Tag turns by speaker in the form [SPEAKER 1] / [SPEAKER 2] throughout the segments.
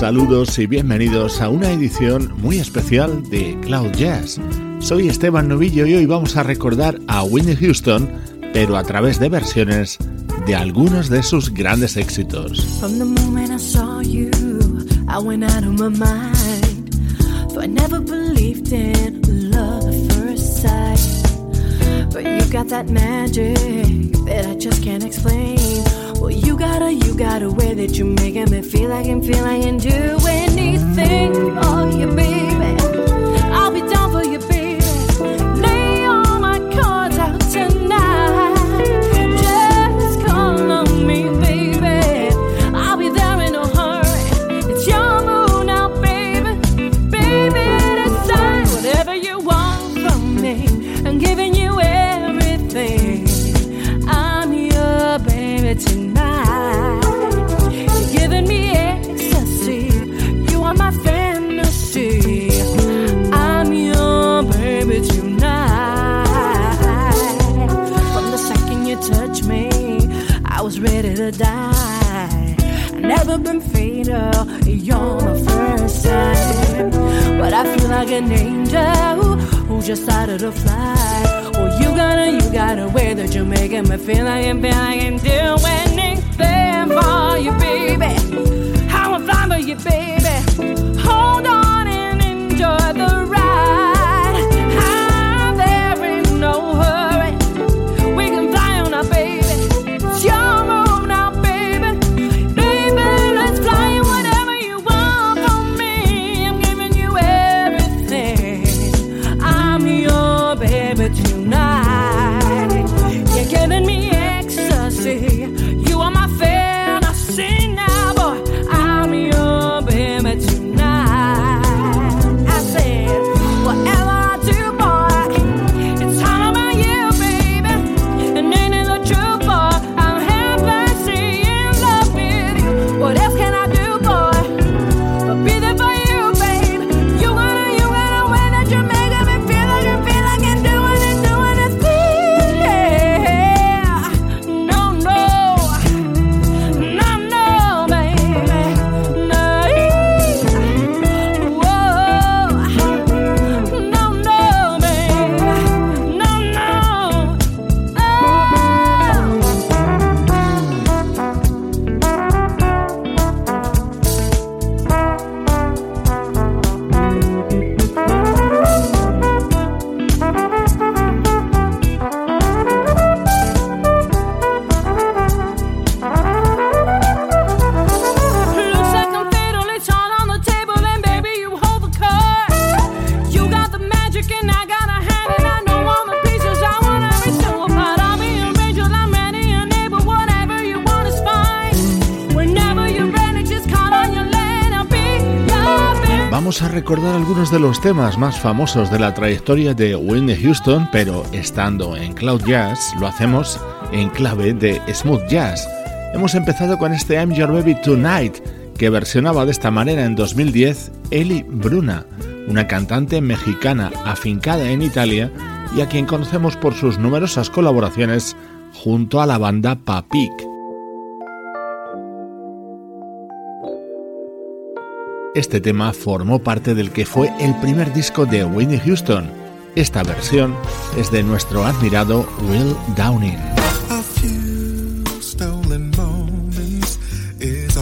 [SPEAKER 1] Saludos y bienvenidos a una edición muy especial de Cloud Jazz. Soy Esteban Novillo y hoy vamos a recordar a Whitney Houston, pero a través de versiones de algunos de sus grandes éxitos.
[SPEAKER 2] From the moment I saw you, I went out of my mind. For I never believed in love at first sight. But you got that magic that I just can't explain. Well, you got a, you got a way that you're making me feel like and feel I can do anything for you, baby. Never been fatal. You're my first time. But I feel like an angel who just started to fly. Well, you got a, you got a way that you're making me feel like I'm feel I can do anything for you, baby. How I'm flying for you, baby. Hold on
[SPEAKER 1] Vamos a recordar algunos de los temas más famosos de la trayectoria de Whitney Houston, pero estando en Cloud Jazz lo hacemos en clave de smooth jazz. Hemos empezado con este I'm Your Baby Tonight, que versionaba de esta manera en 2010 Eli Bruna, una cantante mexicana afincada en Italia y a quien conocemos por sus numerosas colaboraciones junto a la banda Papik. Este tema formó parte del que fue el primer disco de Whitney Houston. Esta versión es de nuestro admirado Will Downing.
[SPEAKER 3] Few stolen moments is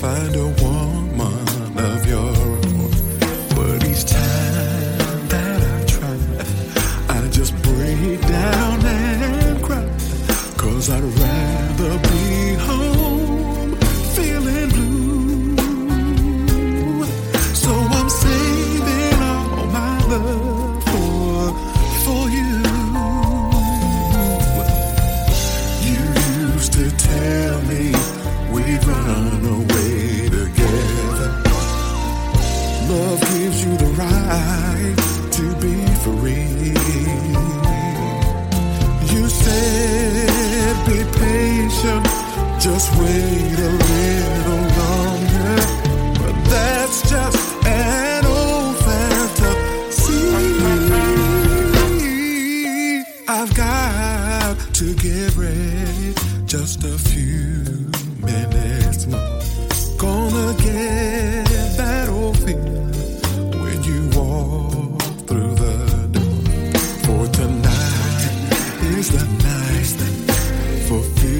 [SPEAKER 3] find a woman of your own. But each time that I try, I just break down and I'd rather be home. Patient. Just wait a little longer. But that's just an old fantasy. I've got to get ready. Just a few minutes more. Gonna get that old feeling when you walk through the door. For tonight is the night for feeling